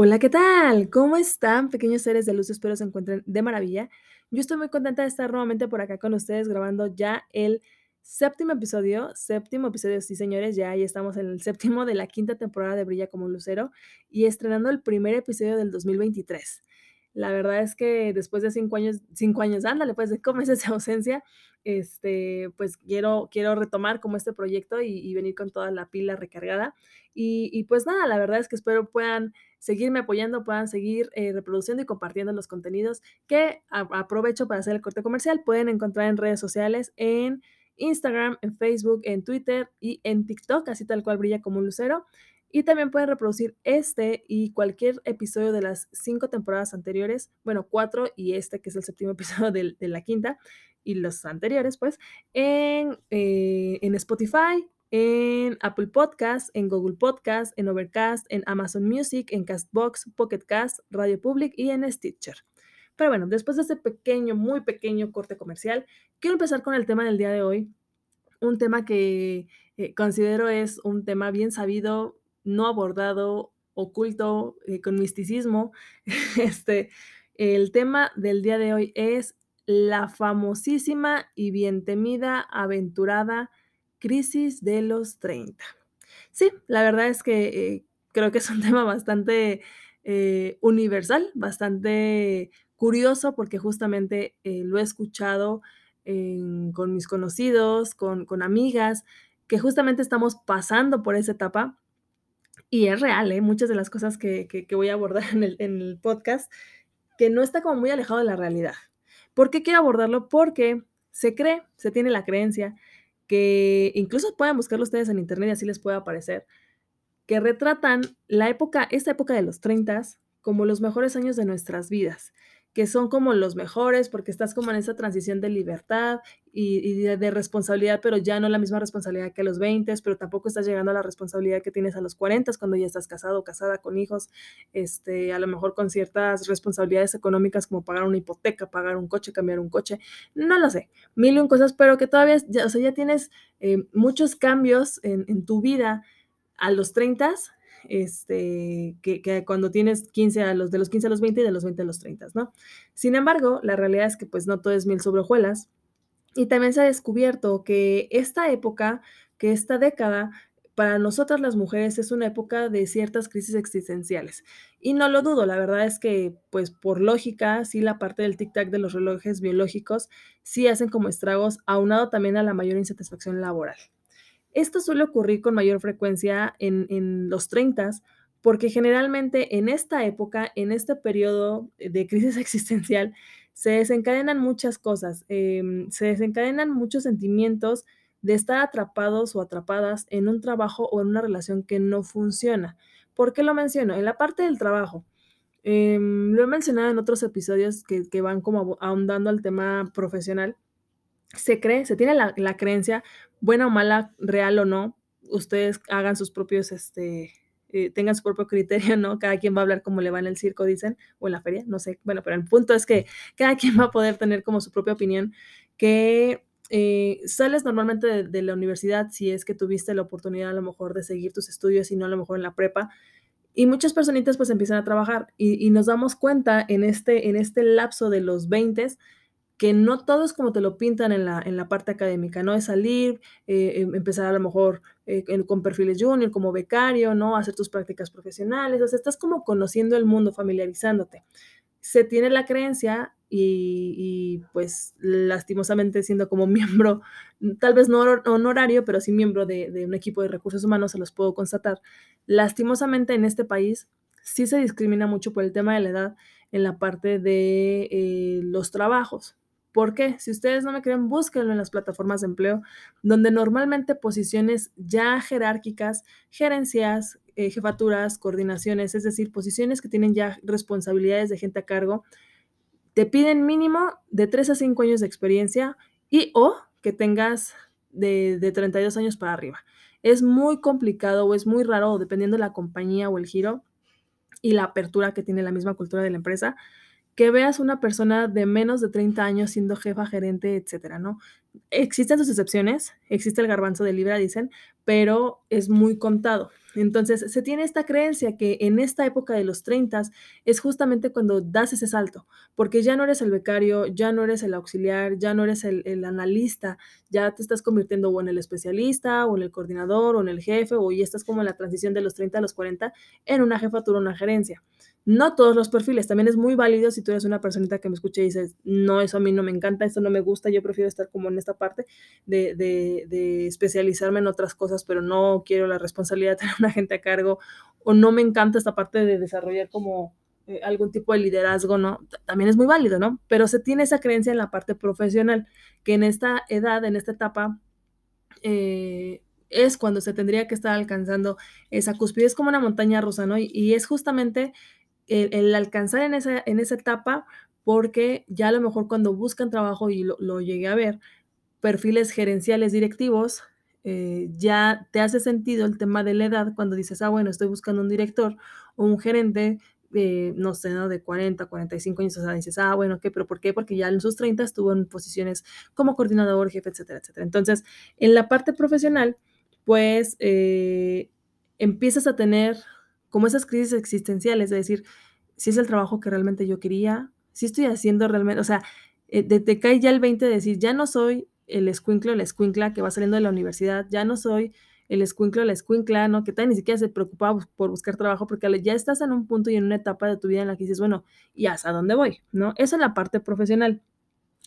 Hola, ¿qué tal? ¿Cómo están, pequeños seres de luz? Espero se encuentren de maravilla. Yo estoy muy contenta de estar nuevamente por acá con ustedes grabando ya el séptimo episodio. Séptimo episodio, sí, señores, ya ahí estamos en el séptimo de la quinta temporada de Brilla como un lucero y estrenando el primer episodio del 2023. La verdad es que después de cinco años, cinco años, ándale, pues de cinco meses de ausencia, este, pues quiero, quiero retomar como este proyecto y, venir con toda la pila recargada. Y, y, pues nada, la verdad es que espero puedan seguirme apoyando, puedan seguir eh, reproduciendo y compartiendo los contenidos que a, aprovecho para hacer el corte comercial. Pueden encontrar en redes sociales, en Instagram, en Facebook, en Twitter y en TikTok, así tal cual brilla como un lucero. Y también pueden reproducir este y cualquier episodio de las cinco temporadas anteriores, bueno, cuatro y este que es el séptimo episodio de, la quinta y los anteriores, pues, en, eh, en Spotify, en Apple Podcast, en Google Podcast, en Overcast, en Amazon Music, en Castbox, Pocket Cast, Radio Public y en Stitcher. Pero bueno, después de este pequeño, muy pequeño corte comercial, quiero empezar con el tema del día de hoy. Un tema que eh, considero es un tema bien sabido, no abordado, oculto, eh, con misticismo. Este, el tema del día de hoy es la famosísima y bien temida, aventurada crisis de los 30. Sí, la verdad es que eh, creo que es un tema bastante eh, universal, bastante curioso, porque justamente lo he escuchado con mis conocidos, con, con, amigas, que justamente estamos pasando por esa etapa. Y es real, ¿eh? muchas de las cosas que, que, voy a abordar en el, en el podcast, que no está como muy alejado de la realidad. ¿Por qué quiero abordarlo? Porque se cree, se tiene la creencia que incluso pueden buscarlo ustedes en internet y así les puede aparecer, que retratan la época, esta época de los 30 como los mejores años de nuestras vidas que son como los mejores porque estás como en esa transición de libertad y, de, responsabilidad, pero ya no la misma responsabilidad que a los 20, pero tampoco estás llegando a la responsabilidad que tienes a los 40 cuando ya estás casado o casada con hijos, este, a lo mejor con ciertas responsabilidades económicas como pagar una hipoteca, pagar un coche, cambiar un coche, no lo sé, mil y un cosas, pero que todavía, ya, o sea, ya tienes eh, muchos cambios en, en tu vida a los 30 este, que, cuando tienes 15 a los de los 15 a los 20 y de los 20 a los 30, ¿no? Sin embargo, la realidad es que pues no todo es mil sobre hojuelas y también se ha descubierto que esta época, que esta década, para nosotras las mujeres es una época de ciertas crisis existenciales. Y no lo dudo, la verdad es que, pues por lógica, sí la parte del tic-tac de los relojes biológicos sí hacen como estragos, aunado también a la mayor insatisfacción laboral. Esto suele ocurrir con mayor frecuencia en, los 30 porque generalmente en esta época, en este periodo de crisis existencial, se desencadenan muchas cosas, eh, se desencadenan muchos sentimientos de estar atrapados o atrapadas en un trabajo o en una relación que no funciona. ¿Por qué lo menciono? En la parte del trabajo, eh, lo he mencionado en otros episodios que, que van como ahondando al tema profesional, se cree, se tiene la, la, creencia, buena o mala, real o no, ustedes hagan sus propios, este, eh, tengan su propio criterio, ¿no? Cada quien va a hablar como le va en el circo, dicen, o en la feria, no sé. Bueno, pero el punto es que cada quien va a poder tener como su propia opinión, que eh, sales normalmente de, la universidad si es que tuviste la oportunidad a lo mejor de seguir tus estudios y no a lo mejor en la prepa. Y muchas personitas pues empiezan a trabajar y, y nos damos cuenta en este, en este lapso de los 20 que no todo es como te lo pintan en la, en la parte académica, ¿no? Es salir, eh, empezar a lo mejor eh, con perfiles junior, como becario, ¿no? Hacer tus prácticas profesionales, o sea, estás como conociendo el mundo, familiarizándote. Se tiene la creencia y, pues lastimosamente siendo como miembro, tal vez no honorario, pero sí miembro de, de un equipo de recursos humanos, se los puedo constatar. Lastimosamente en este país sí se discrimina mucho por el tema de la edad en la parte de eh, los trabajos. ¿Por qué? Si ustedes no me creen, búsquenlo en las plataformas de empleo, donde normalmente posiciones ya jerárquicas, gerencias, eh, jefaturas, coordinaciones, es decir, posiciones que tienen ya responsabilidades de gente a cargo, te piden mínimo de 3 a 5 años de experiencia y o que tengas de, de 32 años para arriba. Es muy complicado o es muy raro, dependiendo de la compañía o el giro y la apertura que tiene la misma cultura de la empresa, que veas una persona de menos de 30 años siendo jefa, gerente, etcétera, ¿no? Existen sus excepciones, existe el garbanzo de libra, dicen, pero es muy contado. Entonces, se tiene esta creencia que en esta época de los 30 es justamente cuando das ese salto, porque ya no eres el becario, ya no eres el auxiliar, ya no eres el, analista, ya te estás convirtiendo o en el especialista, o en el coordinador, o en el jefe, o ya estás como en la transición de los 30 a los 40 en una jefatura, una gerencia. No todos los perfiles, también es muy válido si tú eres una personita que me escucha y dices, no, eso a mí no me encanta, esto no me gusta, yo prefiero estar como en esta parte de, de, especializarme en otras cosas, pero no quiero la responsabilidad de tener una gente a cargo, o no me encanta esta parte de desarrollar como eh, algún tipo de liderazgo, ¿no? También es muy válido, ¿no? Pero se tiene esa creencia en la parte profesional, que en esta edad, en esta etapa, eh, es cuando se tendría que estar alcanzando esa cúspide, es como una montaña rusa, ¿no? Y es justamente el, alcanzar en esa, en esa etapa, porque ya a lo mejor cuando buscan trabajo, y lo, lo llegué a ver, perfiles gerenciales directivos, eh, ya te hace sentido el tema de la edad cuando dices, ah, bueno, estoy buscando un director o un gerente, eh, no sé, ¿no? de 40, 45 años, o sea, dices, ah, bueno, ¿qué? ¿Pero por qué? Porque ya en sus 30 estuvo en posiciones como coordinador, jefe, etcétera, etcétera. Entonces, en la parte profesional, pues eh, empiezas a tener como esas crisis existenciales, de decir, si es el trabajo que realmente yo quería, si estoy haciendo realmente, o sea, eh, te, cae ya el 20 de decir, ya no soy el escuinclo, la escuincla que va saliendo de la universidad, ya no soy el escuinclo, la escuincla, ¿no? Que tal ni siquiera se preocupa por buscar trabajo, porque ya estás en un punto y en una etapa de tu vida en la que dices, bueno, ¿y hasta dónde voy? ¿No? Esa es la parte profesional.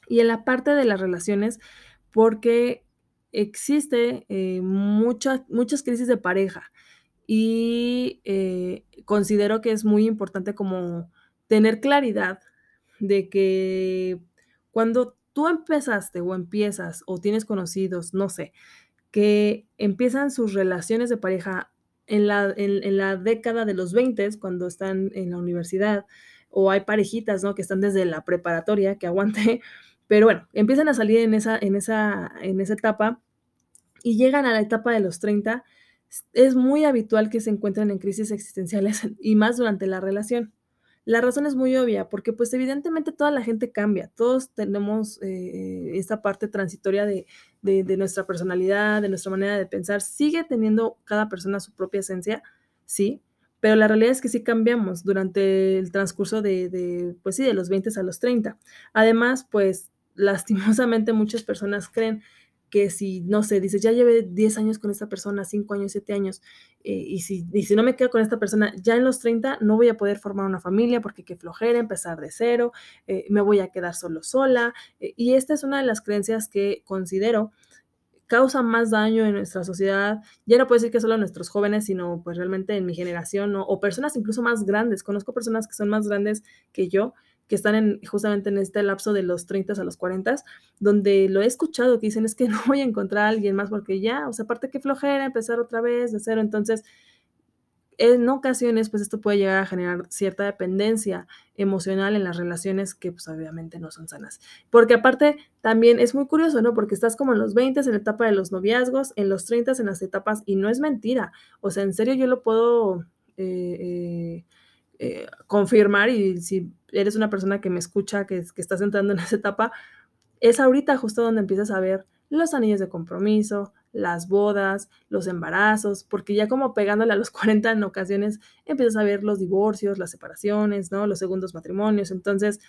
Y en la parte de las relaciones, porque existe eh, mucha, muchas crisis de pareja y eh, considero que es muy importante como tener claridad de que cuando tú empezaste o empiezas o tienes conocidos, no sé, que empiezan sus relaciones de pareja en la, en, la década de los 20, cuando están en la universidad, o hay parejitas, ¿no? Que están desde la preparatoria, que aguante, pero bueno, empiezan a salir en esa, en esa, en esa etapa y llegan a la etapa de los 30 es muy habitual que se encuentren en crisis existenciales y más durante la relación. La razón es muy obvia, porque pues evidentemente toda la gente cambia, todos tenemos eh, esta parte transitoria de, de, de, nuestra personalidad, de nuestra manera de pensar, sigue teniendo cada persona su propia esencia, sí, pero la realidad es que sí cambiamos durante el transcurso de, de pues sí, de los 20 a los 30. Además, pues lastimosamente muchas personas creen que si, no sé, dices, ya llevé 10 años con esta persona, 5 años, 7 años, eh, y, si, y si no me quedo con esta persona, ya en los 30 no voy a poder formar una familia porque qué flojera, empezar de cero, eh, me voy a quedar solo sola. Eh, y esta es una de las creencias que considero causa más daño en nuestra sociedad. Ya no puedo decir que solo nuestros jóvenes, sino pues realmente en mi generación, o personas incluso más grandes. Conozco personas que son más grandes que yo, que están en, justamente en este lapso de los 30 a los 40, donde lo he escuchado que dicen es que no voy a encontrar a alguien más porque ya, o sea, aparte que flojera empezar otra vez de cero, entonces en ocasiones pues esto puede llegar a generar cierta dependencia emocional en las relaciones que pues obviamente no son sanas. Porque aparte también es muy curioso, ¿no? Porque estás como en los 20 en la etapa de los noviazgos, en los 30 en las etapas y no es mentira. O sea, en serio yo lo puedo eh, eh, eh, confirmar y si eres una persona que me escucha, que, que estás entrando en esa etapa, es ahorita justo donde empiezas a ver los anillos de compromiso, las bodas, los embarazos, porque ya como pegándole a los 40 en ocasiones empiezas a ver los divorcios, las separaciones, ¿no? Los segundos matrimonios. Entonces,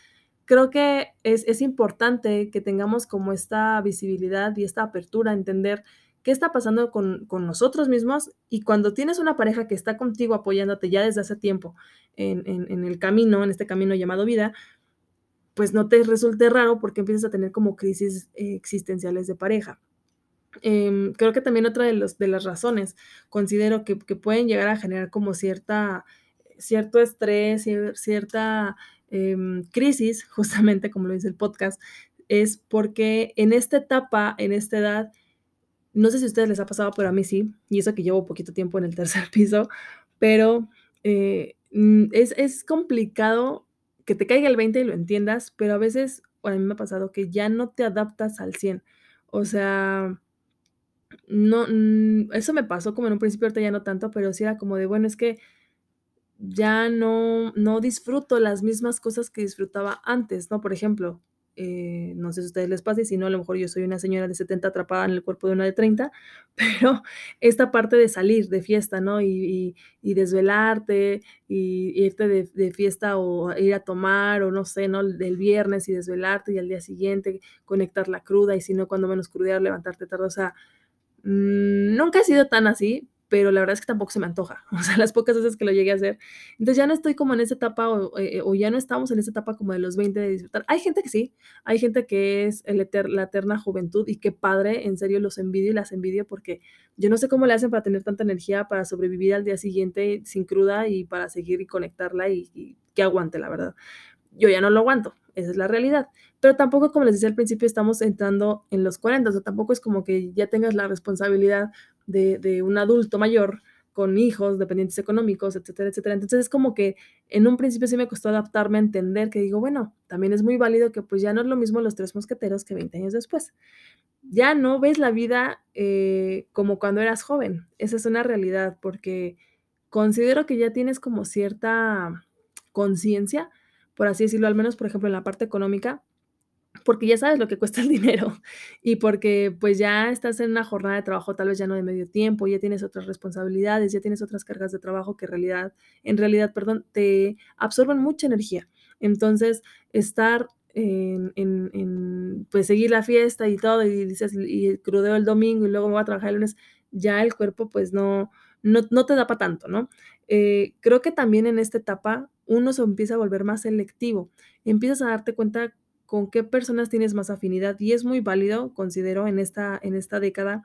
creo que es, es importante que tengamos como esta visibilidad y esta apertura a entender qué está pasando con, con, nosotros mismos y cuando tienes una pareja que está contigo apoyándote ya desde hace tiempo en, en, el camino, en este camino llamado vida, pues no te resulte raro porque empiezas a tener como crisis eh, existenciales de pareja. Eh, creo que también otra de, los, de las razones considero que, que, pueden llegar a generar como cierta, cierto estrés, cierta eh, crisis, justamente como lo dice el podcast, es porque en esta etapa, en esta edad, no sé si a ustedes les ha pasado, pero a mí sí, y eso que llevo poquito tiempo en el tercer piso, pero, eh, mm, es es complicado que te caiga el 20 y lo entiendas, pero a veces, o a mí me ha pasado que ya no te adaptas al 100. O sea no, mm, eso me pasó como en un principio, ahorita ya no tanto, pero sí era como de, bueno, es que ya no no disfruto las mismas cosas que disfrutaba antes, ¿no? Por ejemplo, eh, no sé si a ustedes les pase, y si no, a lo mejor yo soy una señora de 70 atrapada en el cuerpo de una de 30, pero esta parte de salir de fiesta, ¿no? Y y y desvelarte, y irte de de fiesta, o ir a tomar, o no sé, ¿no? Del viernes y desvelarte, y al día siguiente conectar la cruda, y si no, cuando menos crudear, levantarte tarde, o sea, mm, nunca he sido tan así, pero la verdad es que tampoco se me antoja, o sea, las pocas veces que lo llegué a hacer. Entonces, ya no estoy como en esa etapa, o eh, o ya no estamos en esa etapa como de los 20 de disfrutar. Hay gente que sí, hay gente que es el eter la eterna juventud, y qué padre, en serio, los envidio y las envidio, porque yo no sé cómo le hacen para tener tanta energía para sobrevivir al día siguiente sin cruda, y para seguir y conectarla, y y que aguante, la verdad. Yo ya no lo aguanto, esa es la realidad. Pero tampoco, como les decía al principio, estamos entrando en los 40, o sea, tampoco es como que ya tengas la responsabilidad de de un adulto mayor con hijos, dependientes económicos, etcétera, etcétera. Entonces, es como que en un principio sí me costó adaptarme a entender que digo, bueno, también es muy válido que, pues, ya no es lo mismo Los Tres Mosqueteros que 20 años después. Ya no ves la vida, eh, como cuando eras joven. Esa es una realidad, porque considero que ya tienes como cierta conciencia, por así decirlo, al menos, por ejemplo, en la parte económica, porque ya sabes lo que cuesta el dinero, y porque, pues, ya estás en una jornada de trabajo, tal vez ya no de medio tiempo, ya tienes otras responsabilidades, ya tienes otras cargas de trabajo que en realidad en realidad, perdón, te absorben mucha energía. Entonces, estar en en en, pues, seguir la fiesta y todo, y dices y crudeo el domingo, y luego me voy a trabajar el lunes, ya el cuerpo, pues, no no no te da para tanto, ¿no? Eh, creo que también en esta etapa uno se empieza a volver más selectivo, empiezas a darte cuenta con qué personas tienes más afinidad, y es muy válido, considero, en esta en esta década,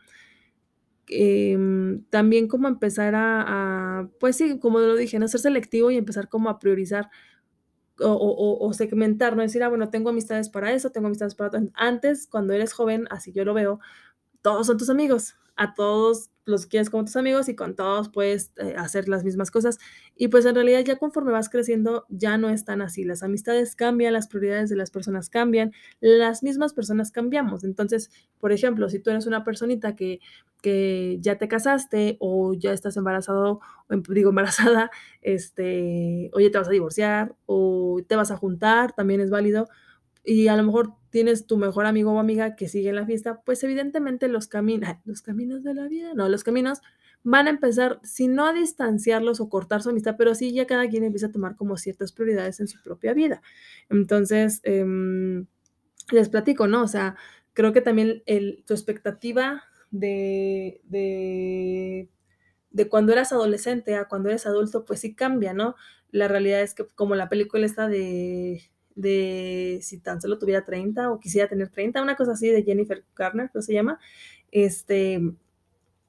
em, también como empezar a a, pues sí, como lo dije, ¿no? Ser selectivo y empezar como a priorizar, o o o segmentar, ¿no? Decir: "Ah, bueno, tengo amistades para eso, tengo amistades para otro". Antes, cuando eres joven, así yo lo veo, todos son tus amigos, a todos los quieres como tus amigos, y con todos puedes, eh, hacer las mismas cosas. Y, pues, en realidad, ya conforme vas creciendo, ya no es tan así. Las amistades cambian, las prioridades de las personas cambian, las mismas personas cambiamos. Entonces, por ejemplo, si tú eres una personita que que ya te casaste, o ya estás embarazado, em digo, embarazada, este, o ya te vas a divorciar, o te vas a juntar, también es válido, y a lo mejor tienes tu mejor amigo o amiga que sigue en la fiesta, pues, evidentemente los cami ay, los caminos de la vida, no, los caminos van a empezar, si no a distanciarlos o cortar su amistad, pero sí ya cada quien empieza a tomar como ciertas prioridades en su propia vida. Entonces, em, les platico, ¿no? O sea, creo que también tu expectativa de de de cuando eras adolescente a cuando eres adulto, pues sí cambia, ¿no? La realidad es que, como la película esta de de Si tan solo tuviera 30, o Quisiera tener 30, una cosa así de Jennifer Garner, creo se llama. Este,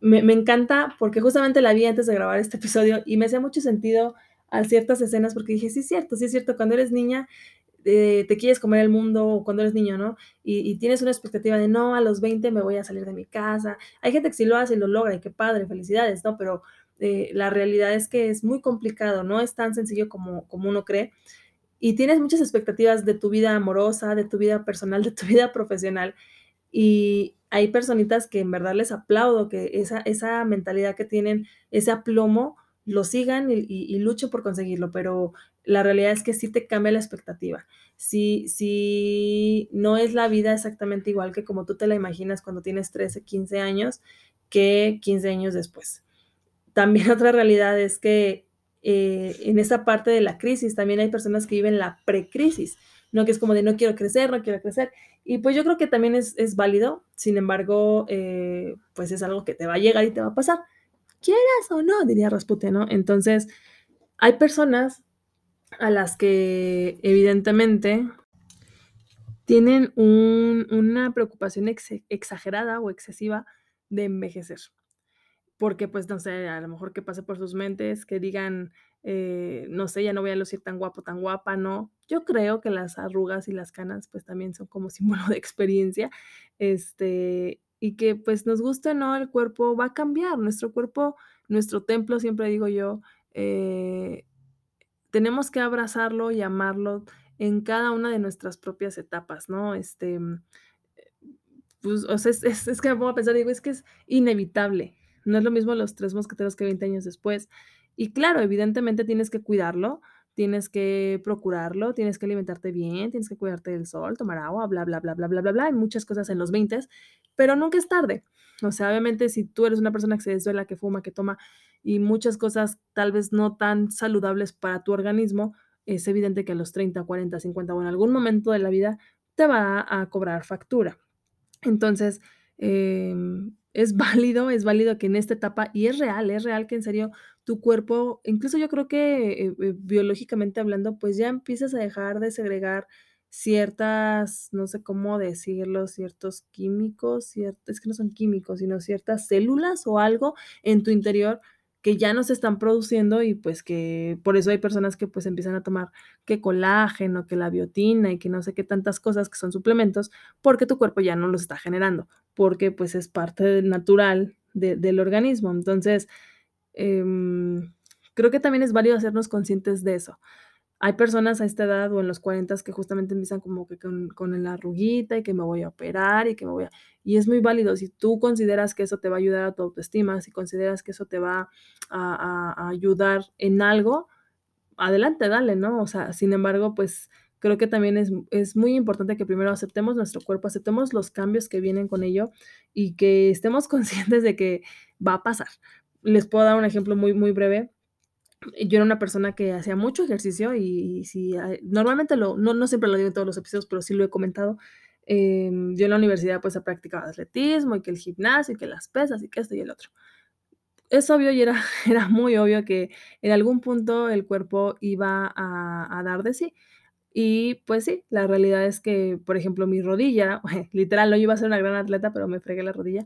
me me encanta, porque justamente la vi antes de grabar este episodio, y me hacía mucho sentido a ciertas escenas, porque dije: "Sí es cierto, sí es cierto", cuando eres niña, eh, te quieres comer el mundo, o cuando eres niño, ¿no? Y y tienes una expectativa de: "No, a los 20 me voy a salir de mi casa". Hay gente que sí lo hace y lo logra, y qué padre, felicidades, ¿no? Pero, eh, la realidad es que es muy complicado, no es tan sencillo como como uno cree, y tienes muchas expectativas de tu vida amorosa, de tu vida personal, de tu vida profesional, y hay personitas que en verdad les aplaudo que esa esa mentalidad que tienen, ese aplomo, lo sigan, y y por conseguirlo, pero la realidad es que sí te cambia la expectativa. Sí sí no es la vida exactamente igual que como tú te la imaginas cuando tienes 13, 15 años, que 15 años después. También otra realidad es que, eh, en esa parte de la crisis, también hay personas que viven la precrisis, ¿no? Que es como de: "No quiero crecer, no quiero crecer". Y, pues, yo creo que también es válido, sin embargo, eh, pues, es algo que te va a llegar y te va a pasar, quieras o no, diría Rasputin, ¿no? Entonces, hay personas a las que evidentemente tienen un una preocupación exagerada o excesiva de envejecer. Porque, pues, no sé, a lo mejor que pase por sus mentes, que digan, eh, no sé, ya no voy a lucir tan guapo, tan guapa, ¿no? Yo creo que las arrugas y las canas, pues, también son como símbolo de experiencia, este, y que, pues, nos guste o no, el cuerpo va a cambiar, nuestro cuerpo, nuestro templo, siempre digo yo, eh, tenemos que abrazarlo y amarlo en cada una de nuestras propias etapas, ¿no? Este, pues, o sea, es es que me pongo a pensar digo: "Es que es inevitable". No es lo mismo Los Tres Mosqueteros que 20 años después. Y claro, evidentemente tienes que cuidarlo, tienes que procurarlo, tienes que alimentarte bien, tienes que cuidarte del sol, tomar agua, bla, bla, bla, bla, bla, bla, bla. Hay muchas cosas en los veintes, pero nunca es tarde. O sea, obviamente, si tú eres una persona que se desvela, que fuma, que toma, y muchas cosas tal vez no tan saludables para tu organismo, es evidente que a los 30, 40, 50 o en algún momento de la vida te va a cobrar factura. Entonces, em, es válido, es válido que en esta etapa y es real, es real que en serio tu cuerpo, incluso yo creo que, eh eh, biológicamente hablando, pues ya empiezas a dejar de segregar ciertas, no sé cómo decirlo, ciertos químicos, cier es que no son químicos, sino ciertas células o algo en tu interior que ya no se están produciendo y, pues, que por eso hay personas que, pues, empiezan a tomar que colágeno, que la biotina y que no sé qué tantas cosas que son suplementos, porque tu cuerpo ya no los está generando, porque, pues, es parte natural de del organismo. Entonces, em, creo que también es válido hacernos conscientes de eso. Hay personas a esta edad o en los cuarentas que justamente empiezan como que con con la arruguita y que me voy a operar y que me voy a y es muy válido. Si tú consideras que eso te va a ayudar a tu autoestima, si consideras que eso te va a a a ayudar en algo, adelante, dale, ¿no? O sea, sin embargo, pues, creo que también es es muy importante que primero aceptemos nuestro cuerpo, aceptemos los cambios que vienen con ello y que estemos conscientes de que va a pasar. Les puedo dar un ejemplo muy, muy breve. Yo era una persona que hacía mucho ejercicio y y ah, normalmente lo no no siempre lo digo en todos los episodios, pero sí lo he comentado. Em, yo en la universidad, pues, practicaba atletismo y que el gimnasio y que las pesas y que esto y el otro. Es obvio y era era muy obvio que en algún punto el cuerpo iba a a dar de sí. Y, pues sí, la realidad es que, por ejemplo, mi rodilla, literal, no iba a ser una gran atleta, pero me fregué la rodilla,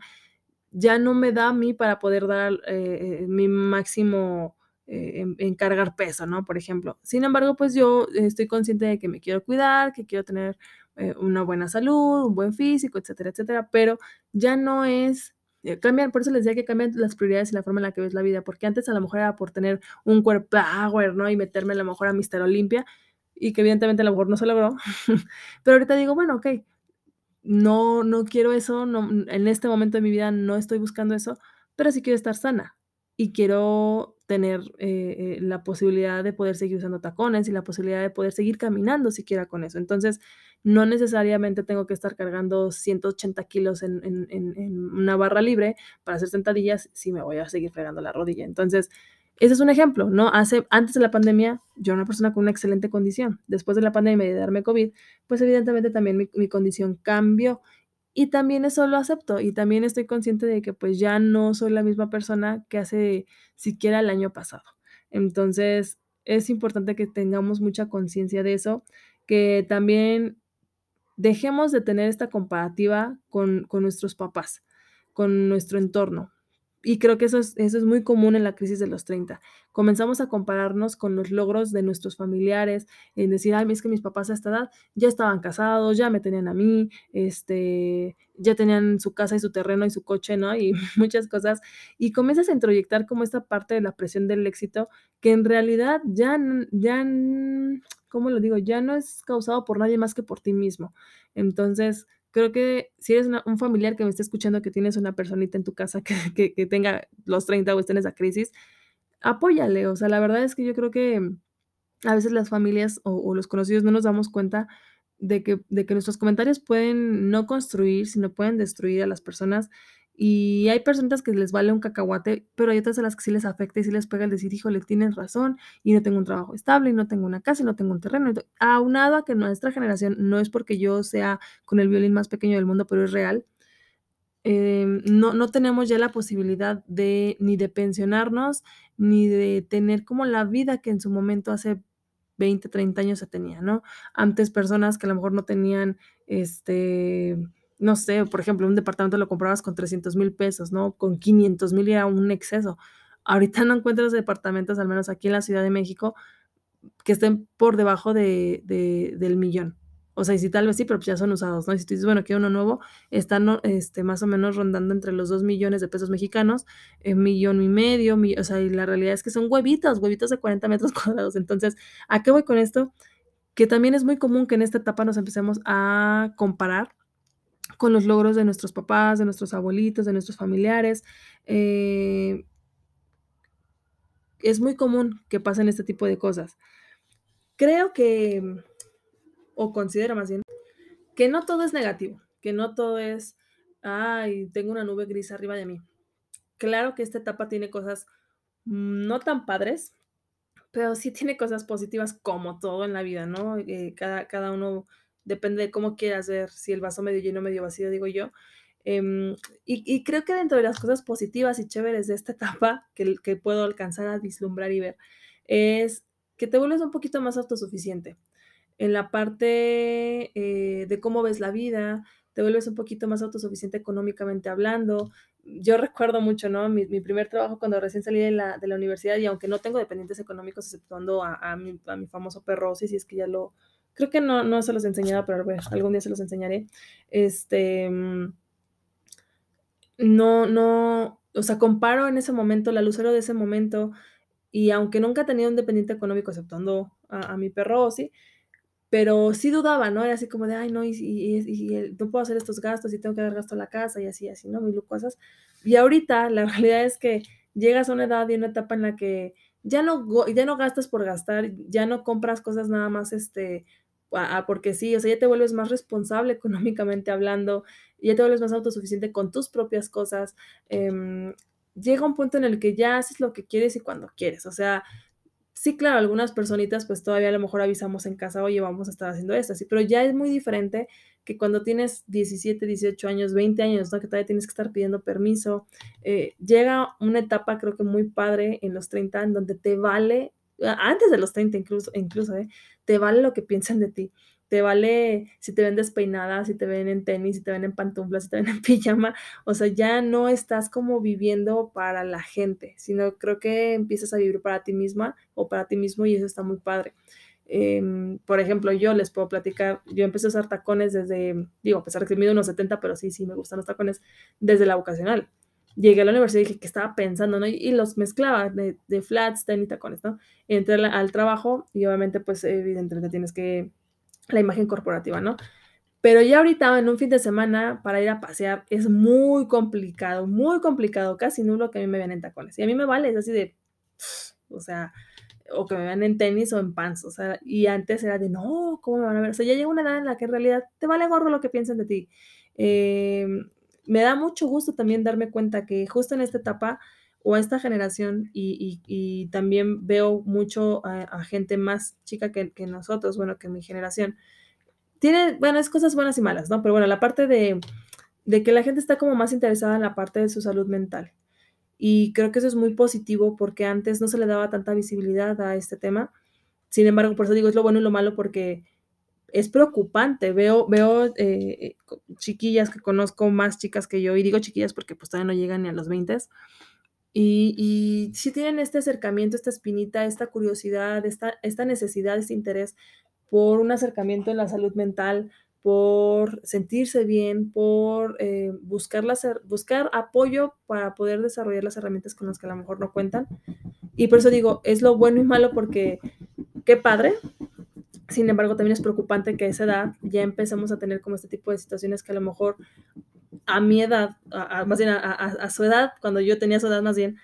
ya no me da a mí para poder dar, eh eh, mi máximo, eh, en en cargar peso, ¿no? Por ejemplo. Sin embargo, pues, yo estoy consciente de que me quiero cuidar, que quiero tener, eh, una buena salud, un buen físico, etcétera, etcétera, pero ya no es eh, cambian, por eso les decía que cambian las prioridades y la forma en la que ves la vida, porque antes a lo mejor era por tener un cuerpower, ¿no? Y meterme a lo mejor a Mister Olympia, y que evidentemente a lo mejor no se logró. Pero ahorita digo: "Bueno, okey, no no quiero eso, no, en este momento de mi vida no estoy buscando eso, pero sí quiero estar sana y quiero tener, eh eh, la posibilidad de poder seguir usando tacones y la posibilidad de poder seguir caminando siquiera con eso". Entonces, no necesariamente tengo que estar cargando 180 kilos en en en una barra libre para hacer sentadillas si me voy a seguir fregando la rodilla. Entonces, ese es un ejemplo, ¿no? Hace antes de la pandemia, yo era una persona con una excelente condición. Después de la pandemia y de darme COVID, pues, evidentemente también mi condición cambió. Y también eso lo acepto, y también estoy consciente de que, pues, ya no soy la misma persona que hace siquiera el año pasado. Entonces, es importante que tengamos mucha conciencia de eso, que también dejemos de tener esta comparativa con con nuestros papás, con nuestro entorno. Y creo que eso es eso es muy común en la crisis de los 30. Comenzamos a compararnos con los logros de nuestros familiares, en decir: "Ay, es que mis papás a esta edad ya estaban casados, ya me tenían a mí, este, ya tenían su casa y su terreno y su coche", ¿no? Y muchas cosas. Y comienzas a introyectar como esta parte de la presión del éxito, que en realidad ya ya ¿cómo lo digo? Ya no es causado por nadie más que por ti mismo. Entonces, creo que si eres una un familiar que me esté escuchando, que tienes una personita en tu casa que que que tenga los 30 o esté en esa crisis, apóyale. O sea, la verdad es que yo creo que a veces las familias o o los conocidos no nos damos cuenta de que de que nuestros comentarios pueden no construir, sino pueden destruir a las personas. Y hay personitas que les vale un cacahuate, pero hay otras a las que sí les afecta y sí les pega el decir: "Híjole, tienes razón, y no tengo un trabajo estable, y no tengo una casa, y no tengo un terreno", aunado a que nuestra generación, no es porque yo sea con el violín más pequeño del mundo, pero es real. Em, no no tenemos ya la posibilidad de ni de pensionarnos, ni de tener como la vida que en su momento hace 20, 30 años se tenía, ¿no? Antes personas que a lo mejor no tenían, este, no sé, por ejemplo, un departamento lo comprabas con $300,000 pesos, ¿no? Con $500,000 ya era un exceso. Ahorita no encuentras departamentos, al menos aquí en la Ciudad de México, que estén por debajo de de del millón. O sea, y si tal vez sí, pero pues ya son usados, ¿no? Y si tú dices, bueno, quiero uno nuevo, están, este, más o menos rondando entre los 2 millones de pesos mexicanos, eh, millón y medio, o sea, y la realidad es que son huevitos, huevitos de 40 metros cuadrados. Entonces, ¿a qué voy con esto? Que también es muy común que en esta etapa nos empecemos a comparar con los logros de nuestros papás, de nuestros abuelitos, de nuestros familiares. eh, es muy común que pasen este tipo de cosas. Creo que, o considero más bien, que no todo es negativo, que no todo es, ay, tengo una nube gris arriba de mí. Claro que esta etapa tiene cosas no tan padres, pero sí tiene cosas positivas como todo en la vida, ¿no? Eh, cada, cada uno depende de cómo quieras ver, si el vaso medio lleno, medio vacío, digo yo. Em, y, y creo que dentro de las cosas positivas y chéveres de esta etapa que, que puedo alcanzar a vislumbrar y ver, es que te vuelves un poquito más autosuficiente en la parte eh, de cómo ves la vida, te vuelves un poquito más autosuficiente económicamente hablando. Yo recuerdo mucho, ¿no? Mi, mi primer trabajo cuando recién salí de la, de la, universidad y aunque no tengo dependientes económicos, exceptuando a, a, mi, a mi, famoso perro, si es que ya lo, creo que no, no se los he enseñado, pero algún día se los enseñaré. Este, no, no, o sea, comparo en ese momento, la lucero de ese momento, y aunque nunca he tenido un dependiente económico, exceptuando a, mi perro, sí, pero sí dudaba, ¿no? Era así como de, ay, no, y, no puedo hacer estos gastos y tengo que dar gasto a la casa y así, así, ¿no? Mil cosas. Y ahorita la realidad es que llegas a una edad y una etapa en la que ya no, ya no gastas por gastar, ya no compras cosas nada más, este, porque sí, o sea, ya te vuelves más responsable económicamente hablando, ya te vuelves más autosuficiente con tus propias cosas. Eh, llega un punto en el que ya haces lo que quieres y cuando quieres, o sea, Sí, claro, algunas personitas, pues, todavía a lo mejor avisamos en casa: "Oye, vamos a estar haciendo esto", así, pero ya es muy diferente que cuando tienes 17, 18 años, 20 años, ¿no? Que todavía tienes que estar pidiendo permiso. Eh, llega una etapa, creo que muy padre en los 30, en donde te vale, antes de los 30 incluso incluso, ¿eh? Te vale lo que piensan de ti te vale si te ven despeinada, si te ven en tenis, si te ven en pantuflas, si te ven en pijama, o sea, ya no estás como viviendo para la gente, sino creo que empiezas a vivir para ti misma o para ti mismo y eso está muy padre. Eh, por ejemplo, yo les puedo platicar, yo empecé a usar tacones desde, digo, a pesar de que mido unos 70, pero sí, sí, me gustan los tacones desde la vocacional. Llegué a la universidad y dije que estaba pensando, ¿no? Y, y los mezclaba de, de, flats, tenis, tacones, ¿no? Entré al, al trabajo y obviamente, pues, evidentemente tienes que la imagen corporativa, ¿no? Pero ya ahorita en un fin de semana para ir a pasear es muy complicado, muy complicado, casi nulo que a mí me vean en tacones. Y a mí me vale, es así de, o sea, o que me vean en tenis o en pants, o sea, y antes era de, no, ¿cómo me van a ver? O sea, ya llega una edad en la que en realidad te vale gorro lo que piensen de ti. Eh, me da mucho gusto también darme cuenta que justo en esta etapa o a esta generación y, también veo mucho a, gente más chica que, que, nosotros, bueno, que mi generación, tiene, bueno, es cosas buenas y malas, ¿no? Pero bueno, la parte de, de que la gente está como más interesada en la parte de su salud mental. Y creo que eso es muy positivo porque antes no se le daba tanta visibilidad a este tema. Sin embargo, por eso digo, es lo bueno y lo malo porque es preocupante. Veo, veo eh, chiquillas que conozco más chicas que yo, y digo chiquillas porque pues todavía no llegan ni a los 20 y, y sí tienen este acercamiento, esta espinita, esta curiosidad, esta, esta necesidad, este interés por un acercamiento en la salud mental, por sentirse bien, por eh, buscar, buscar apoyo para poder desarrollar las herramientas con las que a lo mejor no cuentan. Y por eso digo, es lo bueno y malo porque qué padre. Sin embargo, también es preocupante que a esa edad ya empecemos a tener como este tipo de situaciones que a lo mejor a mi edad, a, más bien a, su edad, cuando yo tenía su edad más bien,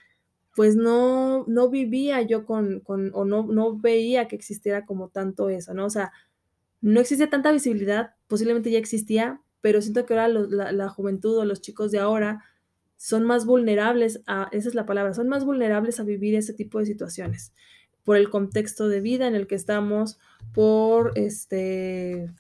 pues no, no vivía yo con, con o no, no veía que existiera como tanto eso, ¿no? O sea, no existía tanta visibilidad, posiblemente ya existía, pero siento que ahora la, la, juventud o los chicos de ahora son más vulnerables a, esa es la palabra, son más vulnerables a vivir ese tipo de situaciones, por el contexto de vida en el que estamos, por este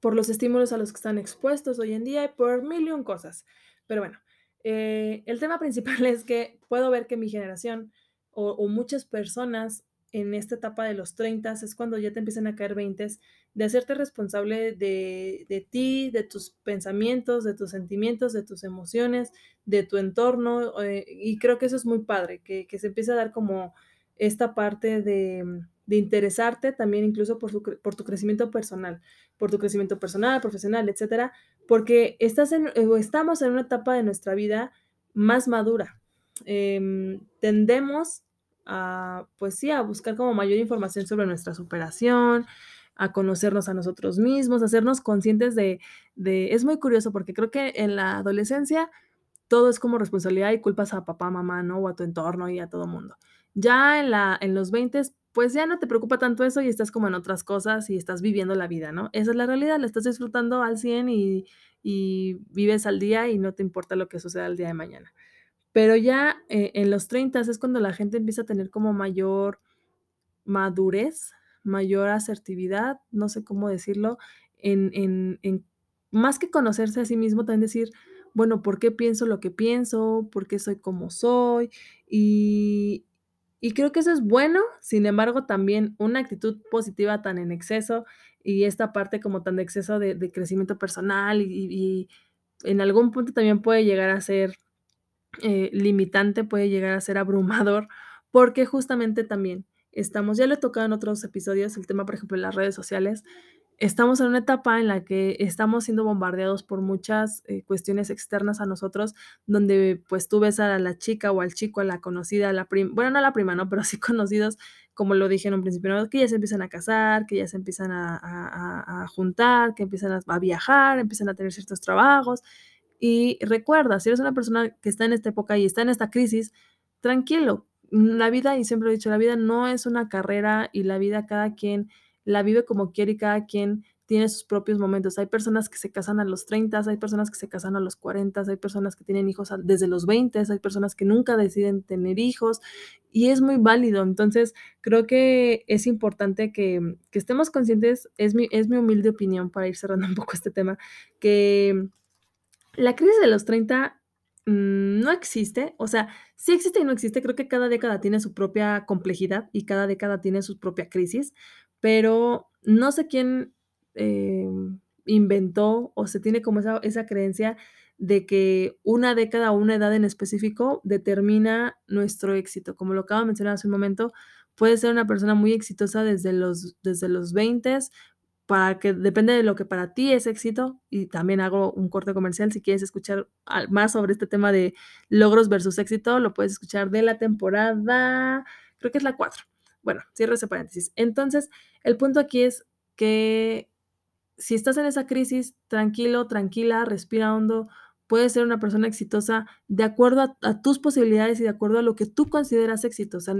por los estímulos a los que están expuestos hoy en día y por mil y un cosas. Pero bueno, eh, el tema principal es que puedo ver que mi generación o, o, muchas personas en esta etapa de los 30 es cuando ya te empiezan a caer 20 de hacerte responsable de, de, ti, de tus pensamientos, de tus sentimientos, de tus emociones, de tu entorno. Eh, y creo que eso es muy padre, que, que se empieza a dar como esta parte de de interesarte también incluso por, su, por tu crecimiento personal, por tu crecimiento personal, profesional, etcétera, porque estás en, estamos en una etapa de nuestra vida más madura. Eh, tendemos a, pues sí, a buscar como mayor información sobre nuestra superación, a conocernos a nosotros mismos, a hacernos conscientes de, de, es muy curioso porque creo que en la adolescencia todo es como responsabilidad y culpas a papá, mamá, ¿no? O a tu entorno y a todo mundo. Ya en, la, en los 20, pues ya no te preocupa tanto eso y estás como en otras cosas y estás viviendo la vida, ¿no? Esa es la realidad, la estás disfrutando al 100 y, y vives al día y no te importa lo que suceda el día de mañana. Pero ya eh, en los 30 es cuando la gente empieza a tener como mayor madurez, mayor asertividad, no sé cómo decirlo, en, en, en, más que conocerse a sí mismo, también decir, bueno, ¿por qué pienso lo que pienso? ¿Por qué soy como soy? Y, y creo que eso es bueno, sin embargo, también una actitud positiva tan en exceso y esta parte como tan de exceso de, de crecimiento personal y, en algún punto también puede llegar a ser eh, limitante, puede llegar a ser abrumador, porque justamente también estamos, ya lo he tocado en otros episodios, el tema, por ejemplo, en las redes sociales, estamos en una etapa en la que estamos siendo bombardeados por muchas eh, cuestiones externas a nosotros, donde pues tú ves a la chica o al chico, a la conocida, a la prima, bueno, no a la prima, ¿no? Pero sí conocidos, como lo dije en un principio, que ya se empiezan a casar, que ya se empiezan a juntar, que empiezan a, a viajar, empiezan a tener ciertos trabajos. Y recuerda, si eres una persona que está en esta época y está en esta crisis, tranquilo. La vida, y siempre he dicho, la vida no es una carrera y la vida cada quien la vive como quiere y cada quien tiene sus propios momentos. Hay personas que se casan a los 30, hay personas que se casan a los 40, hay personas que tienen hijos desde los 20, hay personas que nunca deciden tener hijos y es muy válido. Entonces, creo que es importante que, que estemos conscientes, es mi, es mi humilde opinión para ir cerrando un poco este tema, que la crisis de los 30 mmm, no existe, o sea, sí existe y no existe, creo que cada década tiene su propia complejidad y cada década tiene su propia crisis, pero no sé quién eh, inventó o se tiene como esa, esa creencia de que una década o una edad en específico determina nuestro éxito. Como lo acabo de mencionar hace un momento, puede ser una persona muy exitosa desde los, desde los 20, para que depende de lo que para ti es éxito, y también hago un corte comercial, si quieres escuchar más sobre este tema de logros versus éxito, lo puedes escuchar de la temporada, creo que es la 4. Bueno, cierro ese paréntesis. Entonces, el punto aquí es que si estás en esa crisis, tranquilo, tranquila, respira hondo, puedes ser una persona exitosa de acuerdo a, tus posibilidades y de acuerdo a lo que tú consideras sea,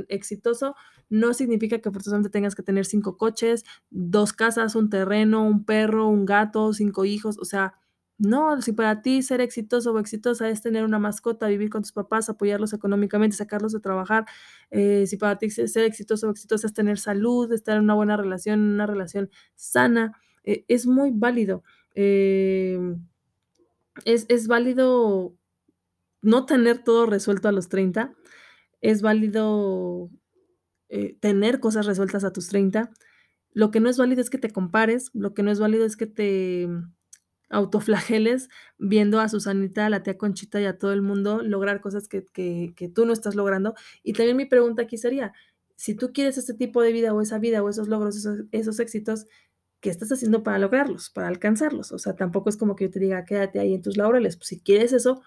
exitoso no significa que forzosamente tengas que tener cinco coches, dos casas, un terreno, un perro, un gato, cinco hijos. O sea, no, si para ti ser exitoso o exitosa es tener una mascota, vivir con tus papás, apoyarlos económicamente, sacarlos de trabajar, eh, si para ti ser exitoso o exitosa es tener salud, estar en una buena relación, una relación sana, eh, es muy válido. Eh, es, es, válido no tener todo resuelto a los 30, es válido eh, tener cosas resueltas a tus 30. Lo que no es válido es que te compares, lo que no es válido es que te autoflageles viendo a Susanita, a la tía Conchita y a todo el mundo lograr cosas que, que, tú no estás logrando. Y también mi pregunta aquí sería, si tú quieres este tipo de vida o esa vida o esos logros, esos, esos éxitos, ¿qué estás haciendo para lograrlos, para alcanzarlos? O sea, tampoco es como que yo te diga, quédate ahí en tus laureles. Pues si quieres eso,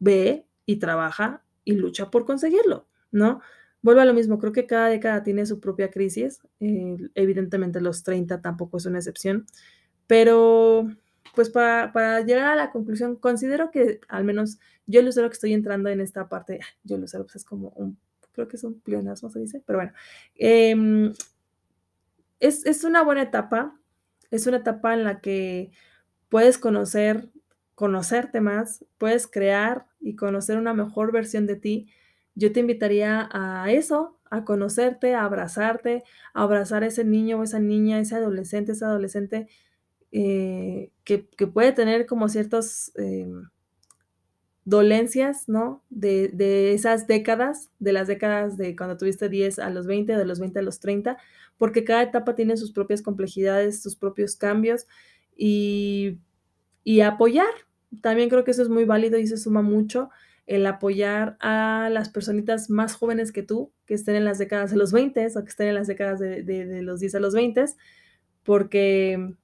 ve y trabaja y lucha por conseguirlo, ¿no? Vuelvo a lo mismo, creo que cada década tiene su propia crisis, eh, evidentemente los 30 tampoco es una excepción, pero pues para, para, llegar a la conclusión, considero que al menos yo, Lucero, que estoy entrando en esta parte, yo, Lucero, pues es como un, creo que es un pleonasmo, se dice, pero bueno, eh, es, es una buena etapa, es una etapa en la que puedes conocer, conocerte más, puedes crear y conocer una mejor versión de ti. Yo te invitaría a eso, a conocerte, a abrazarte, a abrazar a ese niño o esa niña, ese adolescente, esa adolescente eh, que, puede tener como ciertas eh, dolencias, ¿no? De, de, esas décadas, de las décadas de cuando tuviste 10 a los 20, de los 20 a los 30, porque cada etapa tiene sus propias complejidades, sus propios cambios y, y apoyar. También creo que eso es muy válido y se suma mucho el apoyar a las personitas más jóvenes que tú, que estén en las décadas de los 20 o que estén en las décadas de, de, de los 10 a los 20, porque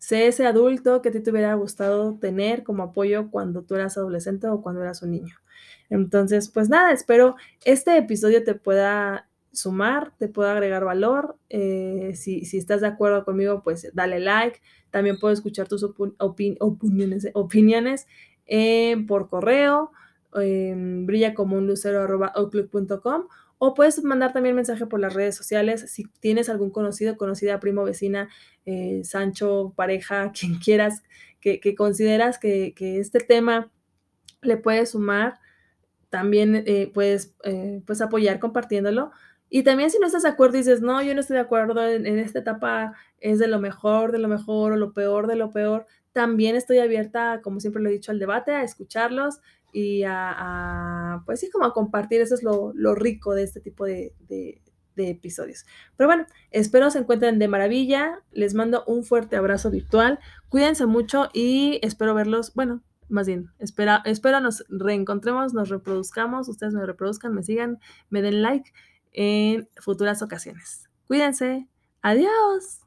sé ese adulto que a ti te hubiera gustado tener como apoyo cuando tú eras adolescente o cuando eras un niño. Entonces, pues nada, espero este episodio te pueda sumar, te pueda agregar valor. Eh, si, si, estás de acuerdo conmigo, pues dale like. También puedo escuchar tus opin opin opiniones, eh, por correo, eh, brilla como un lucero outlook.com o puedes mandar también mensaje por las redes sociales si tienes algún conocido, conocida, primo, vecina, eh, Sancho, pareja, quien quieras, que, consideras que, que, este tema le puede sumar, también eh, puedes eh, pues apoyar compartiéndolo. Y también si no estás de acuerdo y dices, no, yo no estoy de acuerdo, en, en, esta etapa es de lo mejor, de lo mejor, o lo peor, de lo peor, también estoy abierta, como siempre lo he dicho, al debate, a escucharlos y a, pues sí, como a compartir, eso es lo, lo rico de este tipo de, de, de, episodios. Pero bueno, espero se encuentren de maravilla, les mando un fuerte abrazo virtual, cuídense mucho y espero verlos, bueno, más bien, espera, espero nos reencontremos, nos reproduzcamos, ustedes me reproduzcan, me sigan, me den like en futuras ocasiones. Cuídense, adiós.